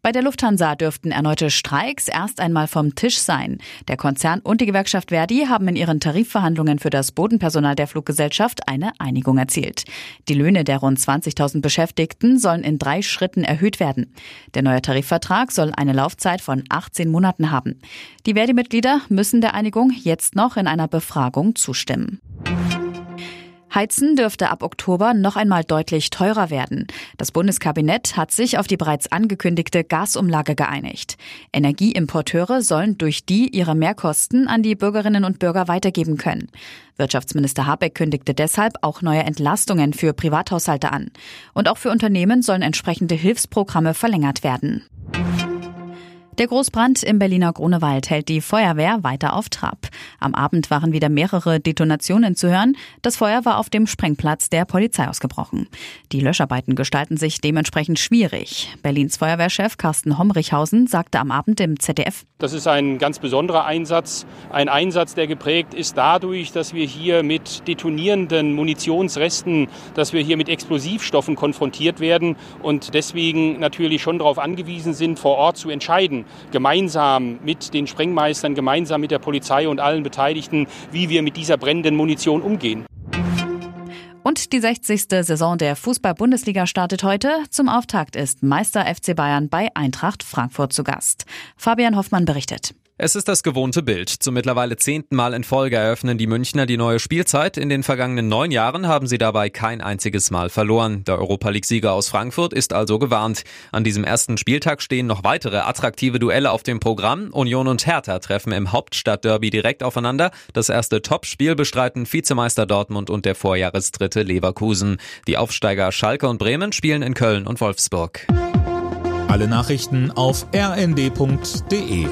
Bei der Lufthansa dürften erneute Streiks erst einmal vom Tisch sein. Der Konzern und die Gewerkschaft Verdi haben in ihren Tarifverhandlungen für das Bodenpersonal der Fluggesellschaft eine Einigung erzielt. Die Löhne der rund 20.000 Beschäftigten sollen in drei Schritten erhöht werden. Der neue Tarifvertrag soll eine Laufzeit von 18 Monaten haben. Die Verdi-Mitglieder müssen der Einigung jetzt noch in einer Befragung zustimmen. Heizen dürfte ab Oktober noch einmal deutlich teurer werden. Das Bundeskabinett hat sich auf die bereits angekündigte Gasumlage geeinigt. Energieimporteure sollen durch die ihre Mehrkosten an die Bürgerinnen und Bürger weitergeben können. Wirtschaftsminister Habeck kündigte deshalb auch neue Entlastungen für Privathaushalte an. Und auch für Unternehmen sollen entsprechende Hilfsprogramme verlängert werden. Der Großbrand im Berliner Grunewald hält die Feuerwehr weiter auf Trab. Am Abend waren wieder mehrere Detonationen zu hören. Das Feuer war auf dem Sprengplatz der Polizei ausgebrochen. Die Löscharbeiten gestalten sich dementsprechend schwierig. Berlins Feuerwehrchef Carsten Homrichhausen sagte am Abend im ZDF. Das ist ein ganz besonderer Einsatz. Ein Einsatz, der geprägt ist dadurch, dass wir hier mit detonierenden Munitionsresten, dass wir hier mit Explosivstoffen konfrontiert werden und deswegen natürlich schon darauf angewiesen sind, vor Ort zu entscheiden, gemeinsam mit den Sprengmeistern, gemeinsam mit der Polizei und allen Beteiligten, wie wir mit dieser brennenden Munition umgehen. Und die 60. Saison der Fußball-Bundesliga startet heute. Zum Auftakt ist Meister FC Bayern bei Eintracht Frankfurt zu Gast. Fabian Hoffmann berichtet. Es ist das gewohnte Bild. Zum mittlerweile zehnten Mal in Folge eröffnen die Münchner die neue Spielzeit. In den vergangenen neun Jahren haben sie dabei kein einziges Mal verloren. Der Europa League-Sieger aus Frankfurt ist also gewarnt. An diesem ersten Spieltag stehen noch weitere attraktive Duelle auf dem Programm. Union und Hertha treffen im Hauptstadtderby direkt aufeinander. Das erste Topspiel bestreiten Vizemeister Dortmund und der Vorjahresdritte Leverkusen. Die Aufsteiger Schalke und Bremen spielen in Köln und Wolfsburg. Alle Nachrichten auf rnd.de